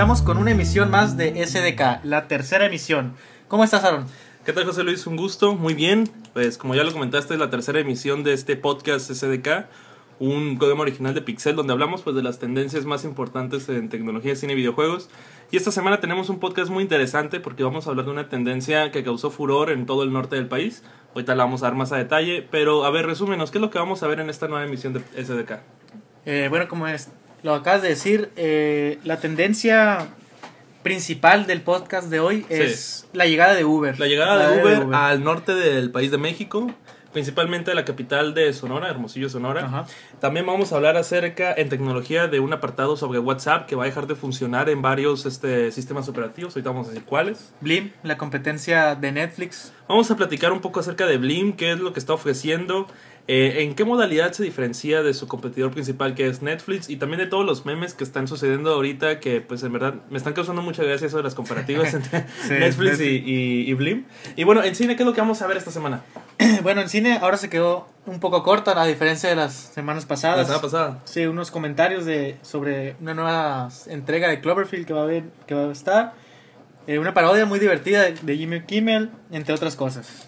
comenzamos con una emisión más de SDK, la tercera emisión. ¿Cómo estás, Aaron? ¿Qué tal, José Luis? Un gusto, muy bien. Pues como ya lo comentaste, es la tercera emisión de este podcast SDK, un programa original de Pixel donde hablamos pues de las tendencias más importantes en tecnología, cine y videojuegos. Y esta semana tenemos un podcast muy interesante porque vamos a hablar de una tendencia que causó furor en todo el norte del país. Ahorita la vamos a dar más a detalle, pero a ver, resúmenos, ¿qué es lo que vamos a ver en esta nueva emisión de SDK? Eh, bueno, como es, lo acabas de decir, eh, la tendencia principal del podcast de hoy es la llegada de Uber. La llegada de, Uber al norte del país de México, principalmente a la capital de Sonora, Hermosillo, Sonora. Ajá. También vamos a hablar acerca en tecnología de un apartado sobre WhatsApp que va a dejar de funcionar en varios este, sistemas operativos. Ahorita vamos a decir cuáles. Blim, la competencia de Netflix. Vamos a platicar un poco acerca de Blim, qué es lo que está ofreciendo, eh, en qué modalidad se diferencia de su competidor principal que es Netflix y también de todos los memes que están sucediendo ahorita que pues en verdad me están causando mucha gracia eso de las comparativas entre Sí, Netflix y, y, y Blim. Y bueno, en cine, ¿qué es lo que vamos a ver esta semana? bueno, en cine ahora se quedó un poco corta a diferencia de las semanas La pasadas. semana pasada. Sí, unos comentarios de sobre una nueva entrega de Cloverfield que va a haber, que va a estar. Eh, una parodia muy divertida de, de Jimmy Kimmel, entre otras cosas.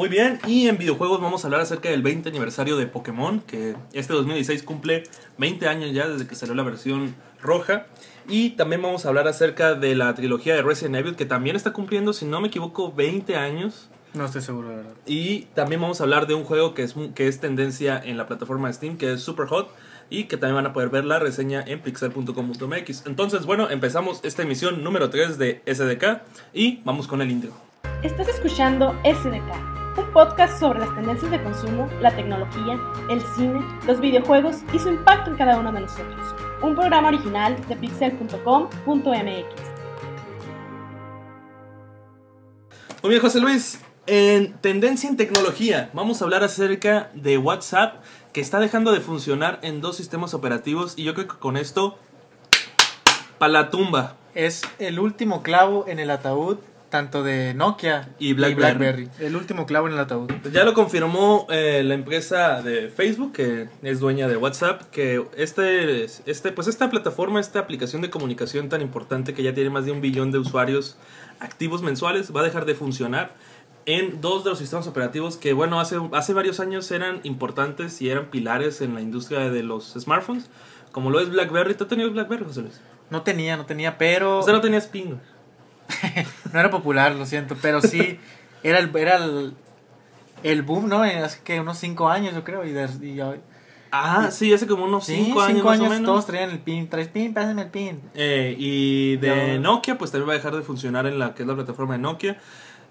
Muy bien, y en videojuegos vamos a hablar acerca del 20 aniversario de Pokémon, que este 2016 cumple 20 años ya desde que salió la versión roja. Y también vamos a hablar acerca de la trilogía de Resident Evil, que también está cumpliendo, si no me equivoco, 20 años. No estoy seguro, de verdad. Y también vamos a hablar de un juego que es, que es tendencia en la plataforma de Steam, que es Super Hot. Y que también van a poder ver la reseña en pixel.com.mx. Entonces, bueno, empezamos esta emisión número 3 de SDK y vamos con el intro. Estás escuchando SDK, un podcast sobre las tendencias de consumo, la tecnología, el cine, los videojuegos y su impacto en cada uno de nosotros. Un programa original de pixel.com.mx. Muy bien, José Luis. En tendencia en tecnología, vamos a hablar acerca de WhatsApp que está dejando de funcionar en dos sistemas operativos y yo creo que con esto, para la tumba. Es el último clavo en el ataúd, tanto de Nokia Y BlackBerry. El último clavo en el ataúd. Ya lo confirmó eh, la empresa de Facebook, que es dueña de WhatsApp, que este, este, pues esta plataforma, esta aplicación de comunicación tan importante que ya tiene más de un billón de usuarios activos mensuales, va a dejar de funcionar en dos de los sistemas operativos que, bueno, hace, hace varios años eran importantes y eran pilares en la industria de los smartphones, como lo es BlackBerry. ¿Tú has tenido BlackBerry, José Luis? No tenía, no tenía, pero... O sea, no tenías ping. No era popular, lo siento, pero sí era el, era el, el boom, ¿no? Hace que unos 5 años, yo creo. Y, de- y Ah, sí, hace como unos sí, 5 años, más o menos. todos traían el pin. Traes pin, pásame el pin. Eh, y de Ya. Nokia, pues también va a dejar de funcionar en la que es la plataforma de Nokia.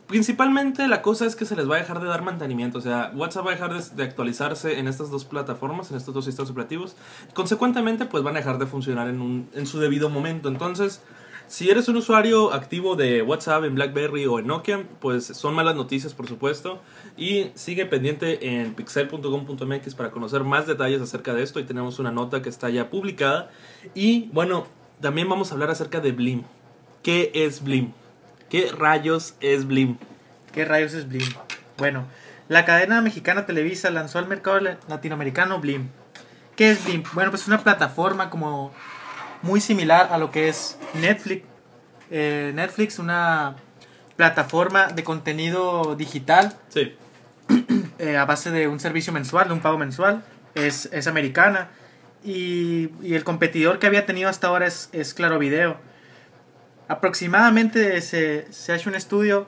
Principalmente la cosa es que se les va a dejar de dar mantenimiento. O sea, WhatsApp va a dejar de, de actualizarse en estas dos plataformas, en estos dos sistemas operativos. Consecuentemente, pues van a dejar de funcionar en, un, en su debido momento. Entonces, si eres un usuario activo de WhatsApp en BlackBerry o en Nokia, pues son malas noticias, por supuesto. Y sigue pendiente en pixel.com.mx para conocer más detalles acerca de esto. Y tenemos una nota que está ya publicada. Y bueno, también vamos a hablar acerca de Blim. ¿Qué es Blim? ¿Qué rayos es Blim? ¿Qué rayos es Blim? Bueno, la cadena mexicana Televisa lanzó al mercado la- latinoamericano Blim. ¿Qué es Blim? Bueno, pues es una plataforma como muy similar a lo que es Netflix. Eh, Netflix, una plataforma de contenido digital Sí. eh, a base de un servicio mensual, de un pago mensual. Es, es americana. Y, y el competidor que había tenido hasta ahora es, es Claro Video. Aproximadamente se, se ha hecho un estudio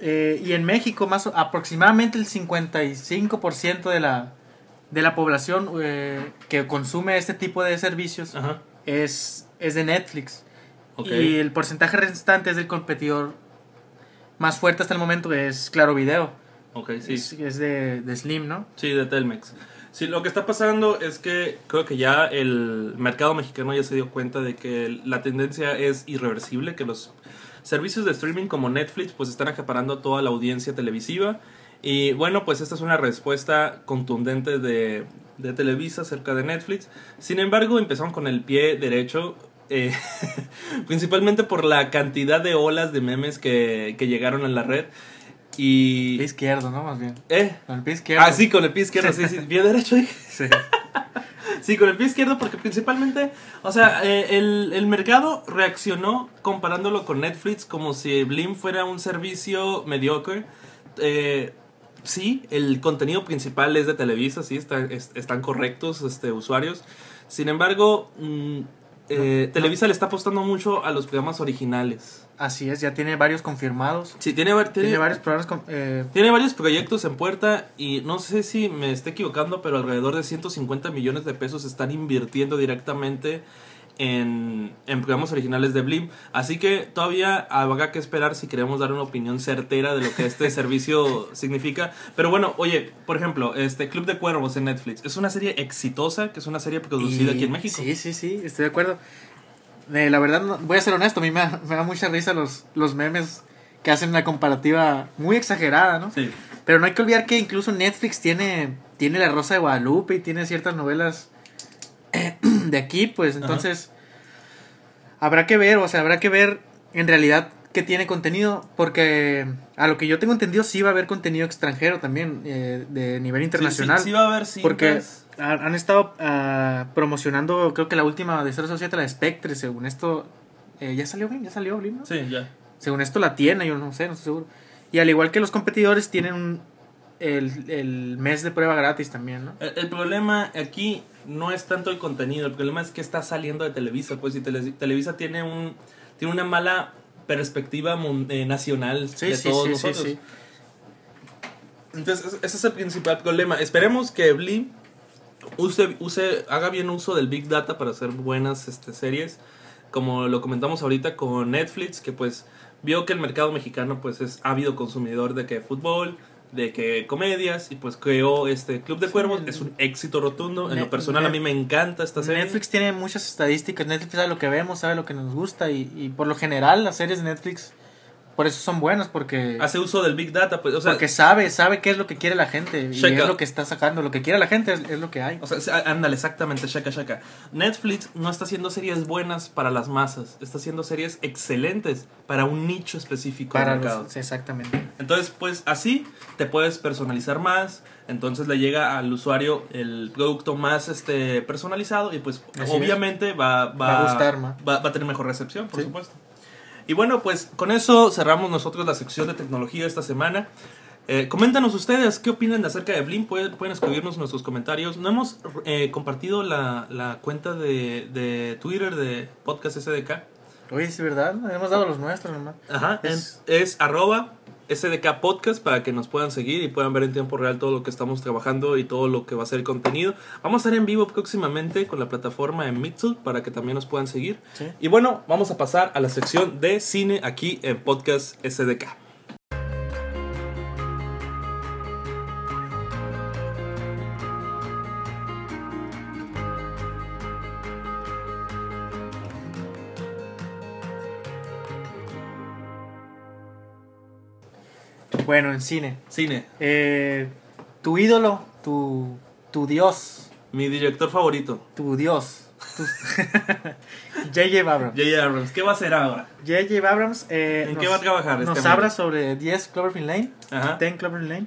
eh, y en México más aproximadamente el 55% de la, de la población eh, que consume este tipo de servicios Ajá. Es, es de Netflix. Y el porcentaje restante es del competidor más fuerte hasta el momento, que es Claro Video. Ok, sí. Es, es de, de Slim, ¿no? Sí, de Telmex. Sí, lo que está pasando es que creo que ya el mercado mexicano ya se dio cuenta de que la tendencia es irreversible, que los servicios de streaming como Netflix pues están acaparando toda la audiencia televisiva. Y bueno, pues esta es una respuesta contundente de, de Televisa acerca de Netflix. Sin embargo, empezaron con el pie derecho. eh, principalmente por la cantidad de olas de memes que, que llegaron a la red. Y... Pie izquierdo, ¿no? Más bien. ¿Eh? Con el pie izquierdo. Ah, sí, con el pie izquierdo, sí, sí. Pie derecho, dije. Sí. Sí, con el pie izquierdo porque principalmente, o sea, eh, el, el mercado reaccionó comparándolo con Netflix como si Blim fuera un servicio mediocre. Eh, sí, el contenido principal es de Televisa, sí, está- es- están correctos este, usuarios. Sin embargo, mm, eh, Televisa le está apostando mucho a los programas originales. Así es, ya tiene varios confirmados. Sí, tiene, Tiene, tiene, varios programas. con- eh, tiene varios proyectos en puerta y no sé si me esté equivocando, pero alrededor de 150 millones de pesos están invirtiendo directamente en, en programas originales de Blim. Así que todavía habrá que esperar si queremos dar una opinión certera de lo que este servicio significa. Pero bueno, oye, por ejemplo, este Club de Cuervos en Netflix es una serie exitosa, que es una serie producida y- aquí en México. Sí, sí, sí, estoy de acuerdo. Eh, la verdad, no- voy a ser honesto, a mí me da, me da mucha risa los, los memes que hacen una comparativa muy exagerada, ¿no? Sí. Pero no hay que olvidar que incluso Netflix tiene, tiene La Rosa de Guadalupe y tiene ciertas novelas de aquí, pues entonces habrá que ver, o sea, habrá que ver en realidad qué tiene contenido, porque a lo que yo tengo entendido sí va a haber contenido extranjero también, eh, de nivel internacional. Sí, sí, sí va a haber cintas. Porque han estado ah, promocionando, creo que la última de 007, la de Spectre, según esto. eh, ya salió ya salió Blim, ¿no? Sí, ya. Según esto la tiene, yo no sé, no estoy seguro. Y al igual que los competidores, tienen un- el, el mes de prueba gratis también, ¿no? El, el problema aquí no es tanto el contenido, el problema es que está saliendo de Televisa, pues Tele- Televisa tiene un tiene una mala perspectiva eh, nacional Sí, de sí, todos sí, nosotros. Entonces, ese- ese es el principal problema. Esperemos que Blim use, use, haga bien uso del Big Data para hacer buenas este, series. Como lo comentamos ahorita con Netflix, que pues vio que el mercado mexicano pues es ávido consumidor de que fútbol, de que comedias, y pues creó este Club de Cuervos. Es un éxito rotundo. En lo personal a mí me encanta esta serie. Netflix tiene muchas estadísticas, Netflix sabe lo que vemos, sabe lo que nos gusta y, y por lo general las series de Netflix por eso son buenas porque hace uso del Big Data, pues, o sea, porque sabe, sabe qué es lo que quiere la gente y Checa. es lo que está sacando, lo que quiere la gente es, es lo que hay. O sea, ándale, exactamente, shaka shaka. Netflix no está haciendo series buenas para las masas, está haciendo series excelentes para un nicho específico Para del mercado. los, exactamente. Entonces, pues así te puedes personalizar más, entonces le llega al usuario el producto más este personalizado y pues Así obviamente va, va, Va a gustar más. Va, va a tener mejor recepción, por Sí. supuesto. Y bueno, pues con eso cerramos nosotros la sección de tecnología esta semana. Eh, coméntanos ustedes qué opinan de acerca de Blim. Pueden, pueden escribirnos nuestros comentarios. No hemos eh, compartido la, la cuenta de, de Twitter de Podcast SDK. Oye, es verdad, hemos dado los nuestros nomás. Ajá, Es- es, es arroba SDK Podcast para que nos puedan seguir y puedan ver en tiempo real todo lo que estamos trabajando y todo lo que va a ser el contenido. Vamos a estar en vivo próximamente con la plataforma en Mixel para que también nos puedan seguir. Sí. Y bueno, vamos a pasar a la sección de cine aquí en Podcast SDK. Bueno, en cine. Cine, Eh, tu ídolo, tu, tu dios, mi director favorito, tu dios. J.J. Abrams. J.J. Abrams. ¿Qué va a hacer ahora? J.J. Abrams eh, ¿En qué va a trabajar este Nos habla sobre 10 Cloverfield Lane. Ajá. 10 Cloverfield Lane.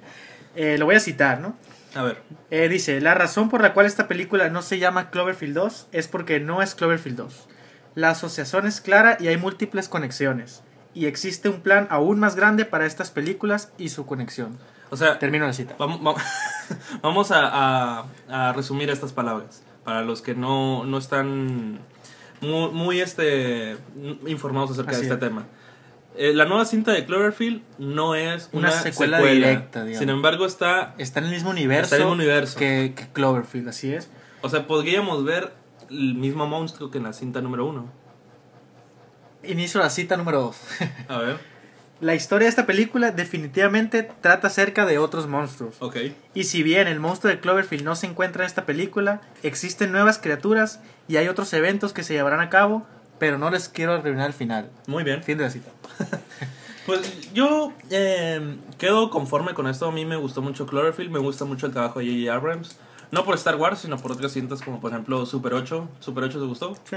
Eh, lo voy a citar, ¿no? A ver. Eh, dice, la razón por la cual esta película no se llama Cloverfield 2 es porque no es Cloverfield 2. La asociación es clara y hay múltiples conexiones. Y existe un plan aún más grande para estas películas y su conexión. O sea, Termino la cita. Vamos, vamos, vamos a, a- a resumir estas palabras para los que no, no están muy, muy, este, informados acerca Así de este es. tema. Eh, la nueva cinta de Cloverfield no es Una una, secuela secuela, directa, digamos. Sin embargo, está. Está en el mismo universo, el mismo universo. Que, que Cloverfield, así es. O sea, podríamos ver el mismo monstruo que en la cinta número uno. Inicio la cita número 2. A ver, la historia de esta película definitivamente trata acerca de otros monstruos. ok. Y si bien el monstruo de Cloverfield no se encuentra en esta película, existen nuevas criaturas y hay otros eventos que se llevarán a cabo, pero no les quiero arruinar el final. Muy bien. Fin de la cita. Pues yo eh, quedo conforme con esto. A mí me gustó mucho Cloverfield, me gusta mucho el trabajo de J.J. Abrams. No por Star Wars, sino por otras cintas como por ejemplo Super 8. ¿Super 8 te gustó? Sí.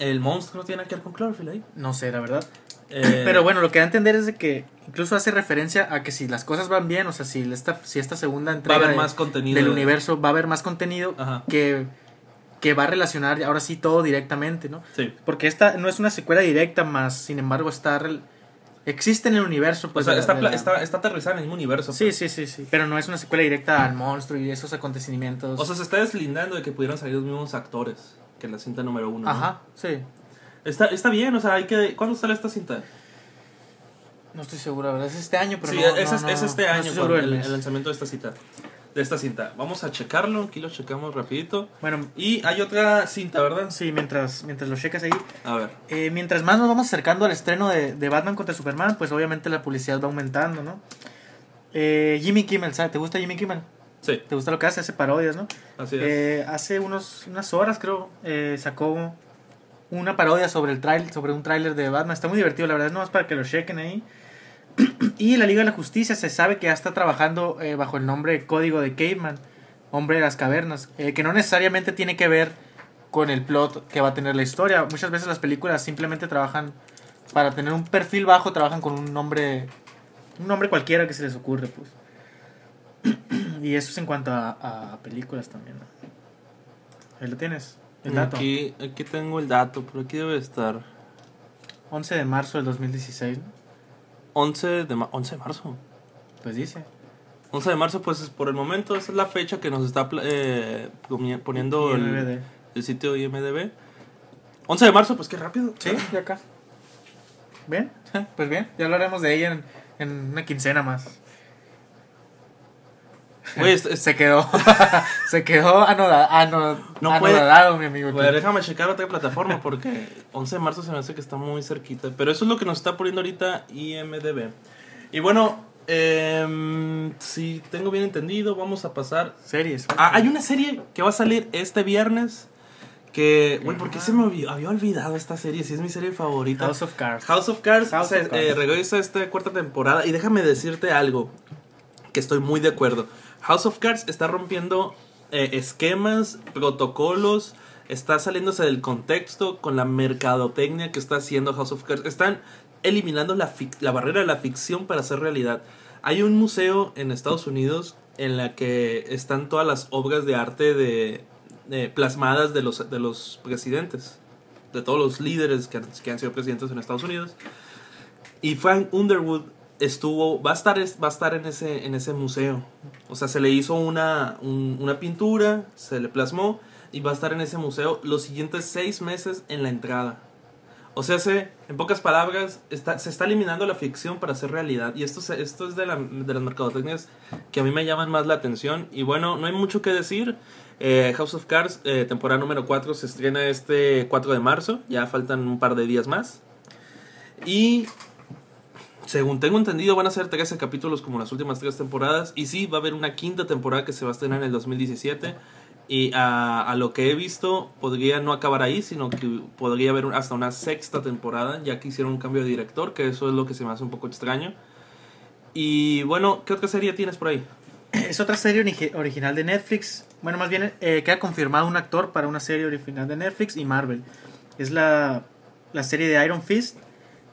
El monstruo tiene que ver con Cloverfield ahí. No sé, la verdad. Eh, Pero bueno, lo que da a entender es de que incluso hace referencia a que si las cosas van bien, o sea, si esta, si esta segunda va a entrega haber de- más contenido. del de- universo va a haber más contenido Ajá. que que va a relacionar ahora sí todo directamente, ¿no? Sí. Porque esta no es una secuela directa, más sin embargo está existe en el universo. O Pues, sea, de la- está, de pla- la- está, está aterrizada en el mismo universo. Sí, pues. sí, sí, sí. Pero no es una secuela directa al monstruo y esos acontecimientos. O sea, se está deslindando de que pudieran salir los mismos actores que la cinta número uno. ¿no? Ajá, sí. Está, está bien, o sea, hay que... ¿Cuándo sale esta cinta? No estoy seguro, la verdad. Es este año, pero sí, no, es, no, es- este año cuando- el lanzamiento de esta cinta. De esta cinta. Vamos a checarlo, aquí lo checamos rapidito. Bueno, Y hay otra cinta, ¿verdad? sí, mientras, mientras lo checas ahí. A ver. Eh, mientras más nos vamos acercando al estreno de, de Batman contra Superman, pues obviamente la publicidad va aumentando, ¿no? Eh, Jimmy Kimmel, ¿sabes? ¿Te gusta Jimmy Kimmel? Sí, ¿Te gusta lo que hace? Hace parodias, ¿no? así es. Eh, hace unos, unas horas, creo, eh, sacó una parodia sobre el trail, sobre un tráiler de Batman. Está muy divertido, la verdad, es nomás para que lo chequen ahí. y la Liga de la Justicia se sabe que ya está trabajando eh, bajo el nombre Código de Caveman, Hombre de las Cavernas, eh, que no necesariamente tiene que ver con el plot que va a tener la historia. Muchas veces las películas simplemente trabajan, para tener un perfil bajo, trabajan con un nombre, un nombre cualquiera que se les ocurre, pues. Y eso es en cuanto a, a películas también. ¿no? Ahí lo tienes, el dato. Aquí, aquí tengo el dato, pero aquí debe estar. 11 de marzo del 2016, ¿no? 11 de, ma- 11 de marzo. Pues dice. 11 de marzo, pues es por el momento, esa es la fecha que nos está eh, poniendo el, sitio IMDB. 11 de marzo, pues qué rápido. Sí, de acá. Bien, pues bien, ya hablaremos de ella en, en una quincena más. Güey, Se quedó, se quedó anoda- No puede- anodado, mi amigo. Güey, déjame checar otra plataforma porque 11 de marzo se me hace que está muy cerquita. Pero eso es lo que nos está poniendo ahorita IMDB. Y bueno, em, si tengo bien entendido, vamos a pasar. Series. Ah, hay una serie que va a salir este viernes. Que, güey, ¿por qué se me había olvidado esta serie? Si es mi serie favorita. House of Cards. House of Cards House se, of Cards. eh, regresa esta cuarta temporada. Y déjame decirte algo que estoy muy de acuerdo. House of Cards está rompiendo eh, esquemas, protocolos, está saliéndose del contexto con la mercadotecnia que está haciendo House of Cards. Están eliminando la, la barrera de la ficción para hacer realidad. Hay un museo en Estados Unidos en la que están todas las obras de arte de, de- plasmadas de los, de los presidentes, de todos los líderes que que han sido presidentes en Estados Unidos. Y Frank Underwood estuvo, va a estar, es- va a estar en, ese, en ese museo. O sea, se le hizo una, un- una pintura, se le plasmó y va a estar en ese museo los siguientes seis meses en la entrada. O sea, se, en pocas palabras, está, se está eliminando la ficción para hacer realidad. Y esto, esto es de, la- de las mercadotecnias que a mí me llaman más la atención. Y bueno, no hay mucho que decir. Eh, House of Cards, eh, temporada número 4, se estrena este 4 de marzo. Ya faltan un par de días más. Y según tengo entendido, van a ser 13 capítulos como las últimas tres temporadas. Y sí, va a haber una quinta temporada que se va a estrenar en el 2017. Y a, lo que he visto, podría no acabar ahí, sino que podría haber hasta una sexta temporada, ya que hicieron un cambio de director, que eso es lo que se me hace un poco extraño. Y bueno, ¿qué otra serie tienes por ahí? Es otra serie origi- original de Netflix. Bueno, más bien eh, queda confirmado un actor para una serie original de Netflix y Marvel. Es la, la serie de Iron Fist.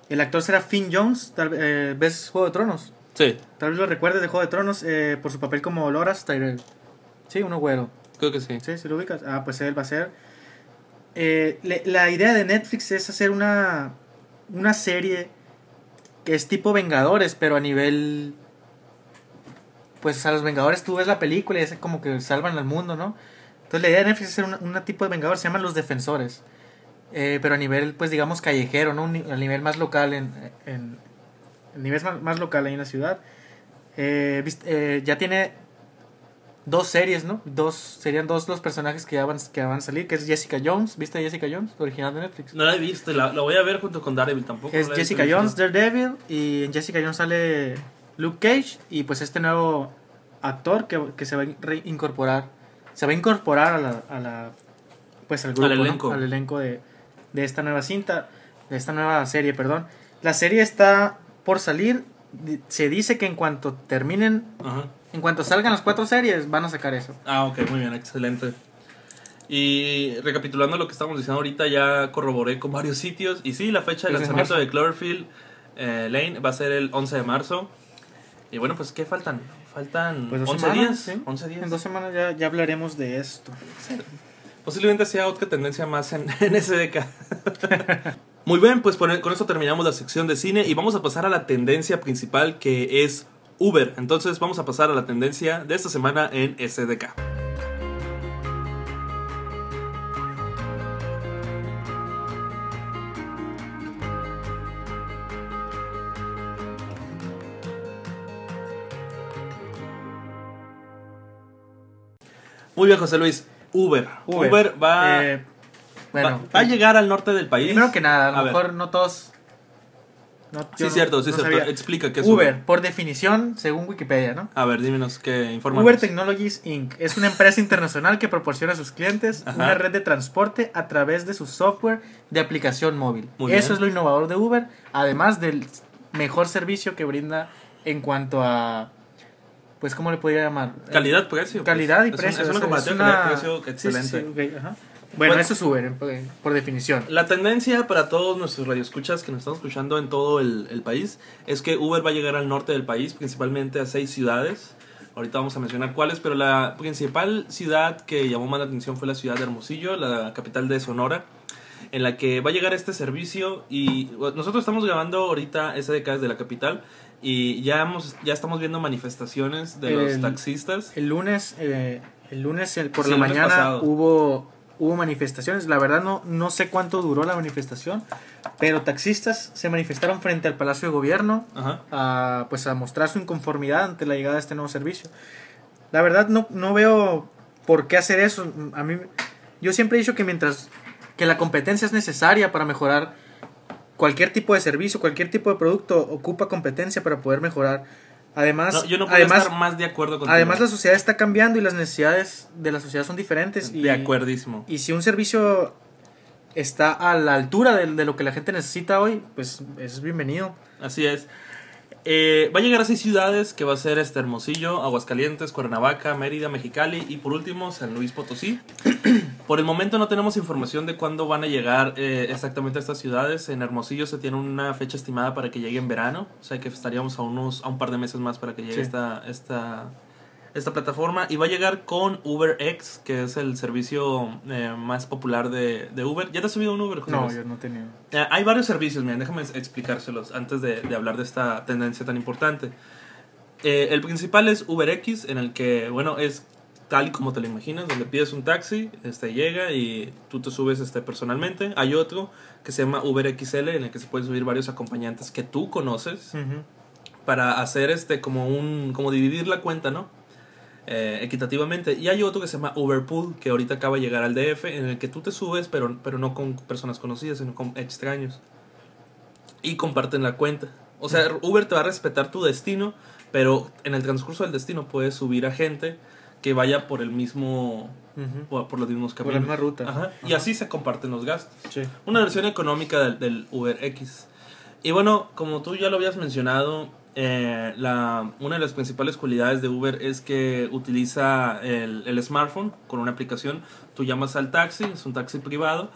El actor será Finn Jones. Tal, eh, ¿Ves Juego de Tronos? Sí, Tal vez lo recuerdes de Juego de Tronos eh, por su papel como Loras Tyrell. Sí, uno güero. creo que sí. Sí, si lo ubicas. Ah, pues él va a ser. Eh, le- la idea de Netflix es hacer una, una serie que es tipo Vengadores, pero a nivel. Pues a los Vengadores tú ves la película y es como que salvan al mundo, ¿no? Entonces la idea de Netflix es hacer una tipo de Vengadores, se llaman los Defensores. Eh, pero a nivel, pues digamos, callejero, ¿no? A nivel más local, en, en, en nivel más, más local ahí en la ciudad. Eh, eh, ya tiene dos series, ¿no? Dos, serían dos los personajes que ya van, que van a salir, que es Jessica Jones, ¿viste Jessica Jones? Original de Netflix. No la he visto, la, la voy a ver junto con Daredevil tampoco. Es Jessica. Jones, Daredevil, y en Jessica Jones sale Luke Cage, y pues este nuevo actor que, que se va a reincorporar, se va a incorporar a la, a la pues al grupo, Al ¿no? elenco. al elenco de, de esta nueva cinta, de esta nueva serie, perdón. La serie está por salir, se dice que en cuanto terminen, Ajá. en cuanto salgan las cuatro series, van a sacar eso. Ah, ok, muy bien, excelente. Y recapitulando lo que estamos diciendo ahorita, ya corroboré con varios sitios. Y sí, la fecha de Pues en lanzamiento de Cloverfield eh, Lane va a ser el 11 de marzo. Y bueno, pues ¿qué faltan? Faltan Pues dos 11 semanas, días. ¿sí? 11 días. En dos semanas ya, ya hablaremos de esto. Posiblemente sea otra tendencia más en, en SDK. Muy bien, pues con esto terminamos la sección de cine y vamos a pasar a la tendencia principal que es Uber. Entonces vamos a pasar a la tendencia de esta semana en SDK. Muy bien, José Luis. Uber. Uber, va, Eh, bueno, va, va a llegar al norte del país. primero que nada, a lo A ver. mejor no todos. no- Sí, cierto, sí, no cierto. sabía. Explica qué es Uber, Uber. por definición, según Wikipedia, ¿no? A ver, dímenos qué informa. Uber Technologies Inc. es una empresa internacional que proporciona a sus clientes Ajá. una red de transporte a través de su software de aplicación móvil. Muy Eso bien. es lo innovador de Uber, además del mejor servicio que brinda en cuanto a, pues, ¿cómo le podría llamar? Calidad, precio. pues. Calidad y precio. Es una una- calidad-precio excelente. Bueno, eso es Uber, por, por definición. La tendencia para todos nuestros radioescuchas que nos están escuchando en todo el, el país es que Uber va a llegar al norte del país, principalmente a seis ciudades. Ahorita vamos a mencionar cuáles, pero la principal ciudad que llamó más la atención fue la ciudad de Hermosillo, la capital de Sonora, en la que va a llegar este servicio y nosotros estamos grabando ahorita SDK desde la capital y ya, hemos, ya estamos viendo manifestaciones de los taxistas. El lunes, eh, el lunes el- por Sí, la mañana pasado. hubo hubo manifestaciones. La verdad no no sé cuánto duró la manifestación, pero taxistas se manifestaron frente al Palacio de Gobierno Ajá. a pues a mostrar su inconformidad ante la llegada de este nuevo servicio. La verdad no no veo por qué hacer eso. A mí yo siempre he dicho que mientras que la competencia es necesaria para mejorar cualquier tipo de servicio, cualquier tipo de producto ocupa competencia para poder mejorar. Además, No, yo no puedo además, estar más de acuerdo con Además, la sociedad está cambiando y las necesidades de la sociedad son diferentes. Y, De acuerdísimo. Y si un servicio está a la altura de, de lo que la gente necesita hoy, pues es bienvenido. Así es. Eh, va a llegar a seis ciudades que va a ser este Hermosillo, Aguascalientes, Cuernavaca, Mérida, Mexicali y por último San Luis Potosí. Por el momento no tenemos información de cuándo van a llegar eh, exactamente a estas ciudades. En Hermosillo se tiene una fecha estimada para que llegue en verano, o sea que estaríamos a unos a un par de meses más para que llegue Sí. esta esta esta plataforma y va a llegar con UberX, que es el servicio eh, más popular de, de Uber. ¿Ya te has subido un Uber? José No, yo no tenía. Eh, hay varios servicios, miren, déjame explicárselos antes de, de hablar de esta tendencia tan importante. Eh, el principal es UberX, en el que, bueno, es tal y como te lo imaginas, donde pides un taxi, este llega y tú te subes este, personalmente. Hay otro que se llama UberXL, en el que se pueden subir varios acompañantes que tú conoces para hacer este como un como dividir la cuenta, ¿no? Eh, equitativamente. Y hay otro que se llama Uberpool, que ahorita acaba de llegar al DF, en el que tú te subes, pero, pero no con personas conocidas, sino con extraños. Y comparten la cuenta. O sea, Uber te va a respetar tu destino, pero en el transcurso del destino puedes subir a gente que vaya por el mismo Ujú. por, por los mismos Por caminos. la misma ruta. Ajá. Y así se comparten los gastos Sí. una versión económica del, del Uber X. Y bueno, como tú ya lo habías mencionado, eh, la, una de las principales cualidades de Uber es que utiliza el, el smartphone con una aplicación. Tú llamas al taxi, es un taxi privado,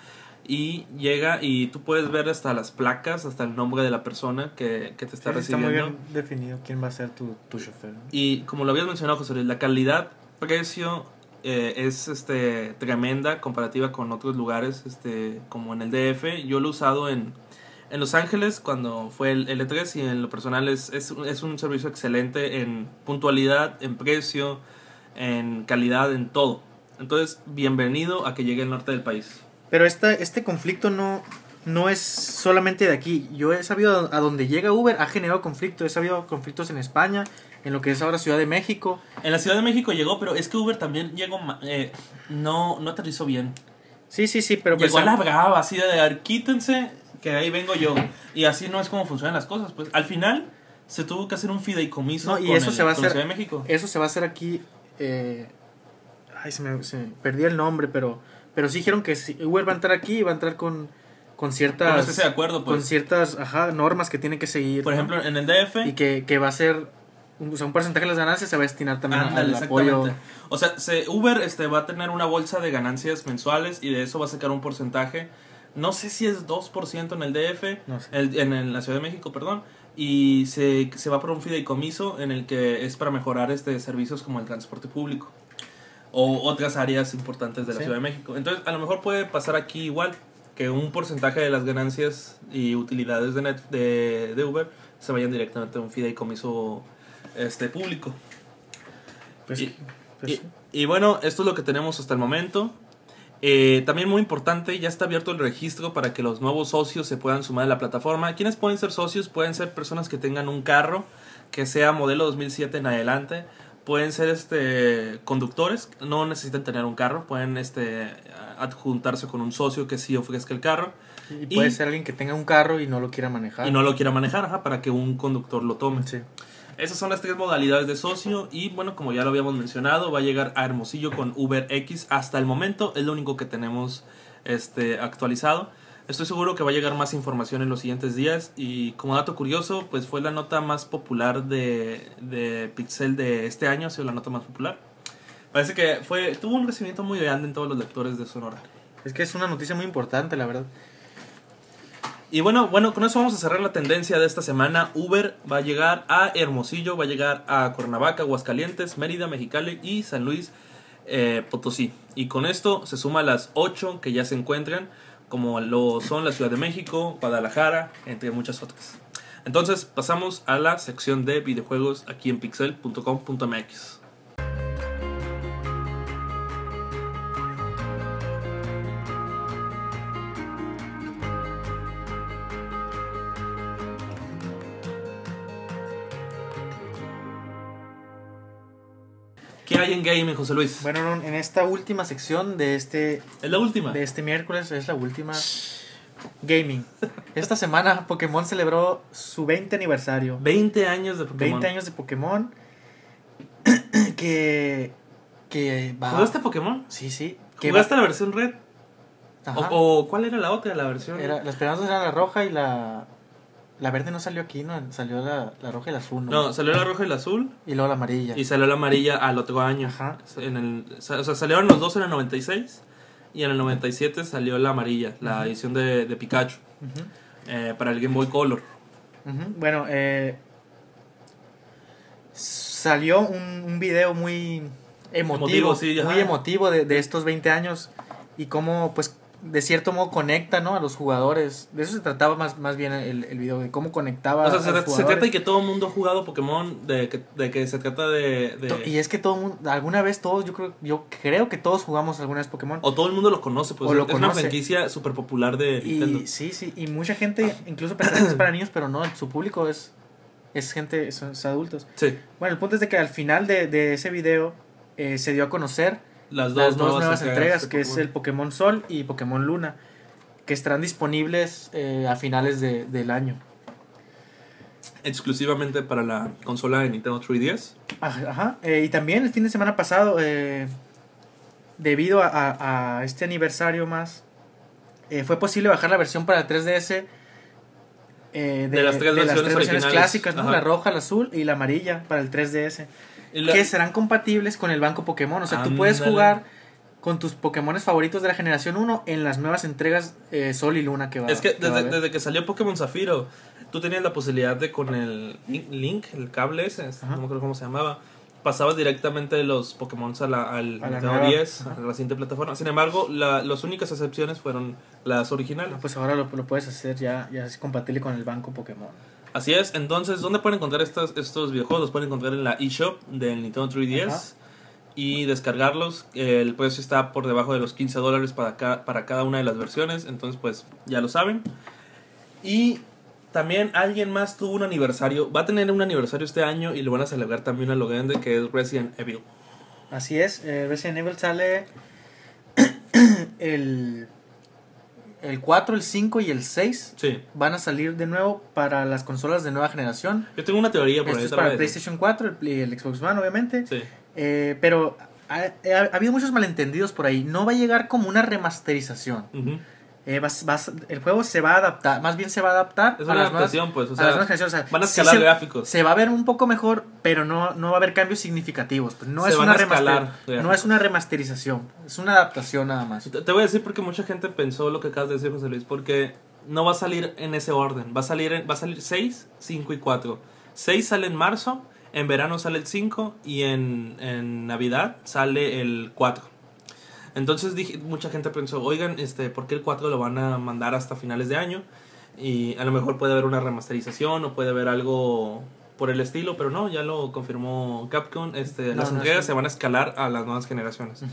y llega y tú puedes ver hasta las placas, hasta el nombre de la persona que, que te está Sí, está recibiendo. muy bien definido quién va a ser tu, tu chofer. Y como lo habías mencionado, José Luis, la calidad, precio eh, es este, tremenda comparativa con otros lugares, este, como en el DF. Yo lo he usado en, en Los Ángeles cuando fue el L3 y en lo personal es, es, un- es un servicio excelente en puntualidad, en precio, en calidad, en todo. Entonces, bienvenido a que llegue al norte del país. Pero esta, este conflicto no, no es solamente de aquí. Yo he sabido a donde llega Uber ha generado conflicto. He sabido conflictos en España, en lo que es ahora Ciudad de México. En la Ciudad de México llegó, pero es que Uber también llegó, eh, no, no aterrizó bien. Sí, sí, sí, pero pues, Llegó a la brava, así de, "A ver, quítense, que ahí vengo yo. Y así no es como funcionan las cosas. Pues al final se tuvo que hacer un fideicomiso No, y con, eso el- se va a hacer- Ciudad de México. eso se va a hacer aquí. eh, ay, se me, se me- perdí el nombre, pero, pero sí dijeron que si Uber va a entrar aquí y va a entrar con, con ciertas, Con ese acuerdo, con pues. ciertas ajá, normas que tiene que seguir. Por ¿no? ejemplo, en el DF. y que, que va a ser, un- o sea, un porcentaje de las ganancias se va a destinar también al apoyo. O sea, se- Uber este, va a tener una bolsa de ganancias mensuales y de eso va a sacar un porcentaje. No sé si es 2% en el DF, No sé. el- en, la Ciudad de México, perdón. Y se, se va por un fideicomiso en el que es para mejorar este servicios como el transporte público. o otras áreas importantes de la Sí. Ciudad de México. Entonces, a lo mejor puede pasar aquí igual, que un porcentaje de las ganancias y utilidades de, net, de, de Uber se vayan directamente a un fideicomiso este, público. Pues, Y- pues y bueno, esto es lo que tenemos hasta el momento. Eh, también muy importante, ya está abierto el registro para que los nuevos socios se puedan sumar a la plataforma. ¿Quiénes pueden ser socios? Pueden ser personas que tengan un carro que sea modelo 2007 en adelante. Pueden ser este conductores, no necesitan tener un carro, pueden este adjuntarse con un socio que sí ofrezca el carro Y y- puede ser alguien que tenga un carro y no lo quiera manejar. y no lo quiera manejar, ajá, para que un conductor lo tome. Sí. Esas son las tres modalidades de socio y bueno, como ya lo habíamos mencionado, va a llegar a Hermosillo con Uber X hasta el momento, es lo único que tenemos este, actualizado. Estoy seguro que va a llegar más información en los siguientes días y como dato curioso, pues fue la nota más popular de, de Pixel de este año, ha sido la nota más popular. Parece que fue tuvo un recibimiento muy grande en todos los lectores de Sonora. Es que es una noticia muy importante, la verdad. Y bueno, bueno, con eso vamos a cerrar la tendencia de esta semana. Uber va a llegar a Hermosillo, va a llegar a Cuernavaca, Aguascalientes, Mérida, Mexicali y San Luis eh, Potosí. Y con esto se suma las 8 que ya se encuentran, como lo son la Ciudad de México, Guadalajara, entre muchas otras. Entonces pasamos a la sección de videojuegos aquí en pixel.com.mx. ¿Qué hay en gaming, José Luis? Bueno, en esta última sección de este, es la última. de este miércoles, es la última gaming. Esta semana Pokémon celebró su 20 aniversario. 20 años de Pokémon. 20 años de Pokémon. que. Que va. ¿Jugaste Pokémon? Sí, sí. Que ¿Jugaste va- la versión red? Ajá. O, o cuál era la otra, la versión? Era, las esperanzas eran la roja y la. La verde no salió aquí, ¿no? Salió la, la roja y la azul, ¿no? No, salió la roja y la azul Y luego la amarilla. y salió la amarilla al otro año. Ajá. En el, o sea, salieron los dos en el 96 y en el 97 salió la amarilla, la edición de, de Pikachu eh, para el Game Boy Color. Bueno, eh, salió un, un video muy emotivo, Emotivo, sí, muy emotivo de, de estos 20 años y cómo, pues, de cierto modo conecta, ¿no? A los jugadores. De eso se trataba más, más bien el, el video, de cómo conectaba O sea, a se, trata de que todo el mundo ha jugado Pokémon, de que, de que se trata de... Y es que todo mundo, alguna vez todos, yo creo, yo creo que todos jugamos alguna vez Pokémon. o todo el mundo lo conoce, pues O lo es una franquicia súper popular de Nintendo. Y sí, sí, y mucha gente incluso pensaba que es para niños, pero no, su público es, es gente, son, son adultos. Sí, Bueno, el punto es de que al final de, de ese video eh, se dio a conocer las dos, las dos nuevas entregas, de que es el Pokémon Sol y Pokémon Luna, que estarán disponibles eh, a finales de- del año. Exclusivamente para la consola de Nintendo 3DS. Ajá, ajá. Eh, y también el fin de semana pasado, eh, debido a, a- a este aniversario más, fue posible bajar la versión para 3DS. eh, De las tres versiones originales. clásicas, ¿no? La roja, la azul y la amarilla para el 3DS. Que serán compatibles con el banco Pokémon. O sea, tú puedes jugar con tus Pokémon favoritos de la generación 1 en las nuevas entregas eh, Sol y Luna que va, Es que desde, que salió Pokémon Zafiro, tú tenías la posibilidad de con el Link, el cable ese, Ajá. no me acuerdo cómo se llamaba, pasabas directamente los Pokémon a la, al A la nueva. 10, Ajá. a la siguiente plataforma. Sin embargo, la- las únicas excepciones fueron las originales. Ah, pues ahora lo, lo puedes hacer ya, ya es compatible con el banco Pokémon. Así es, entonces, ¿dónde pueden encontrar estos, estos videojuegos? Los pueden encontrar en la eShop del Nintendo 3DS Ajá. y descargarlos. El precio está por debajo de los 15 dólares para, ca- para cada una de las versiones, entonces pues ya lo saben. Y también alguien más tuvo un aniversario, va a tener un aniversario este año y lo van a celebrar también a lo grande que es Resident Evil. Así es, eh, Resident Evil sale el, el 4, el 5 y el 6. Sí, Van a salir de nuevo para las consolas de nueva generación. yo tengo una teoría por Esto ahí. es para el. PlayStation 4 el, Xbox One, obviamente. Sí. Eh, pero ha, ha- ha habido muchos malentendidos por ahí. No va a llegar como una remasterización. Eh, vas- vas- el juego se va a adaptar, más bien se va a adaptar Es a una adaptación, pues, o a sea, las nuevas generaciones. O sea, van a sí escalar se, gráficos. se va a ver un poco mejor, pero no, no va a haber cambios significativos. Pues no, Se es una remaster- no es una remasterización, es una adaptación nada más. Te te voy a decir porque mucha gente pensó lo que acabas de decir, José Luis, porque no va a salir en ese orden. Va a salir, en- va a salir 6, 5 y 4. 6 sale en marzo, En verano sale el 5 y en, en Navidad sale el 4. Entonces dije, mucha gente pensó, oigan, este, ¿por qué el 4 lo van a mandar hasta finales de año? Y a lo mejor puede haber una remasterización o puede haber algo por el estilo, pero no, ya lo confirmó Capcom. Este, No, las no, entregas sí. se van a escalar a las nuevas generaciones.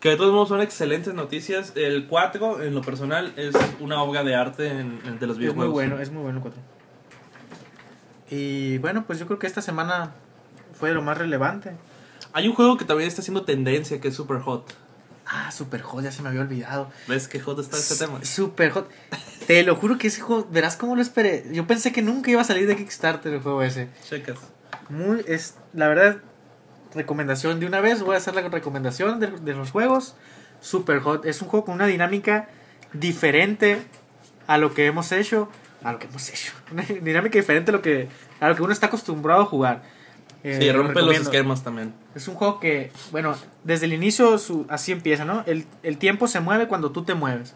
Que de todos modos son excelentes noticias. El 4, en lo personal, es una obra de arte en, en- de los Es muy videojuegos. bueno, es muy bueno el 4. Y bueno, pues yo creo que esta semana fue lo más relevante. Hay un juego que también está haciendo tendencia, que es Super Hot. Ah, Super Hot, ya se me había olvidado. ¿Ves qué hot está este tema? Super Hot. Te lo juro que ese juego, verás cómo lo esperé. Yo pensé que nunca iba a salir de Kickstarter el juego ese. Checas. Muy, es, la verdad, recomendación de una vez. Voy a hacer la recomendación de, de los juegos. Super Hot es un juego con una dinámica diferente a lo que hemos hecho. A lo que hemos hecho. Una dinámica diferente a lo que, a lo que uno está acostumbrado a jugar. Eh, Sí, rompe los esquemas también. Es un juego que, bueno, desde el inicio su- así empieza, ¿no? El, el tiempo se mueve cuando tú te mueves.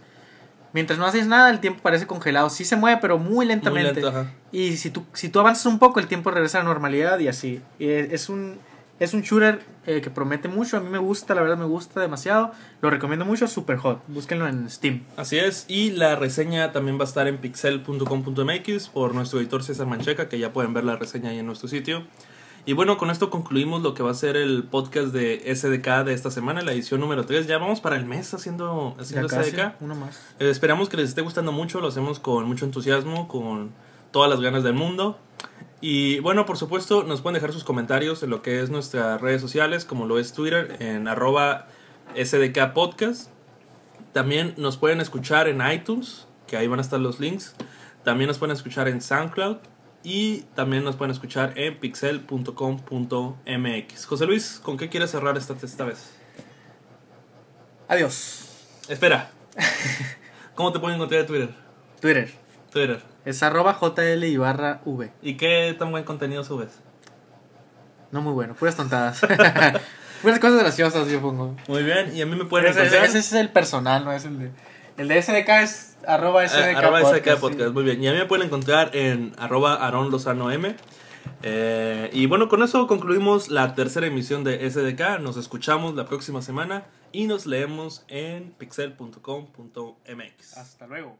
Mientras no haces nada, el tiempo parece congelado. Sí se mueve, pero muy lentamente. Muy lento. Y si tú, si tú avanzas un poco, el tiempo regresa a la normalidad y así. Y es, es un, es un shooter eh, que promete mucho. A mí me gusta, la verdad me gusta demasiado. Lo recomiendo mucho, Super Hot. Búsquenlo en Steam. Así es, y la reseña también va a estar en pixel.com.mx por nuestro editor César Mancheca, que ya pueden ver la reseña ahí en nuestro sitio. Y bueno, con esto concluimos lo que va a ser el podcast de SDK de esta semana, la edición número 3. Ya vamos para el mes haciendo, Ya haciendo casi, SDK. uno más. Eh, esperamos que les esté gustando mucho, lo hacemos con mucho entusiasmo, con todas las ganas del mundo. Y bueno, por supuesto, nos pueden dejar sus comentarios en lo que es nuestras redes sociales, como lo es Twitter, en arroba SDK Podcast. También nos pueden escuchar en iTunes, que ahí van a estar los links. También nos pueden escuchar en SoundCloud. Y también nos pueden escuchar en pixel.com.mx. José Luis, ¿con qué quieres cerrar esta, esta vez? Adiós. Espera. ¿Cómo te pueden encontrar en Twitter? Twitter. Twitter. Es arroba JL y barra V. ¿Y qué tan buen contenido subes? No muy bueno, puras tontadas. puras cosas graciosas, yo pongo. Muy bien, y a mí me pueden Ese, es el personal, no es el de. El de SDK es arroba eh, SDK. arroba podcast, SDK sí. Podcast, muy bien. Y a mí me pueden encontrar en arroba Aaron Lozano M. Eh, y bueno, con eso concluimos la tercera emisión de SDK. Nos escuchamos la próxima semana y nos leemos en pixel.com.mx. Hasta luego.